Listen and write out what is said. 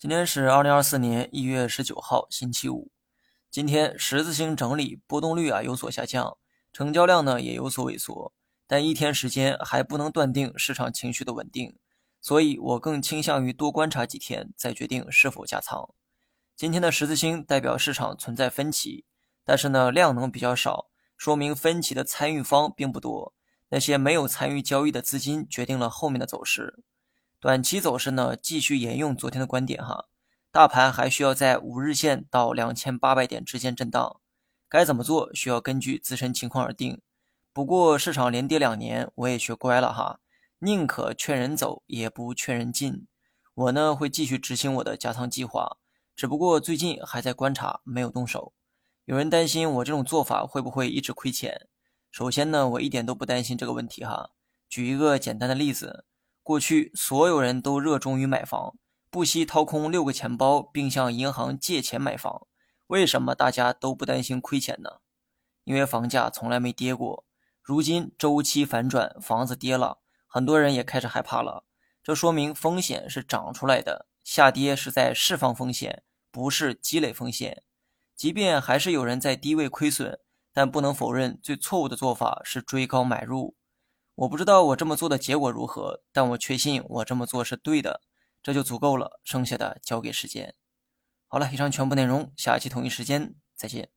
今天是二零二四年一月十九号，星期五。今天十字星整理，波动率啊有所下降，成交量呢也有所萎缩，但一天时间还不能断定市场情绪的稳定，所以我更倾向于多观察几天再决定是否加仓。今天的十字星代表市场存在分歧，但是呢量能比较少，说明分歧的参与方并不多，那些没有参与交易的资金决定了后面的走势。短期走势呢，继续沿用昨天的观点哈，大盘还需要在五日线到两千八百点之间震荡，该怎么做需要根据自身情况而定。不过市场连跌两年，我也学乖了哈，宁可劝人走，也不劝人进。我呢会继续执行我的加仓计划，只不过最近还在观察，没有动手。有人担心我这种做法会不会一直亏钱？首先呢，我一点都不担心这个问题哈。举一个简单的例子。过去所有人都热衷于买房，不惜掏空六个钱包，并向银行借钱买房。为什么大家都不担心亏钱呢？因为房价从来没跌过。如今周期反转，房子跌了，很多人也开始害怕了。这说明风险是涨出来的，下跌是在释放风险，不是积累风险。即便还是有人在低位亏损，但不能否认，最错误的做法是追高买入。我不知道我这么做的结果如何，但我确信我这么做是对的，这就足够了。剩下的交给时间。好了，以上全部内容，下期同一时间再见。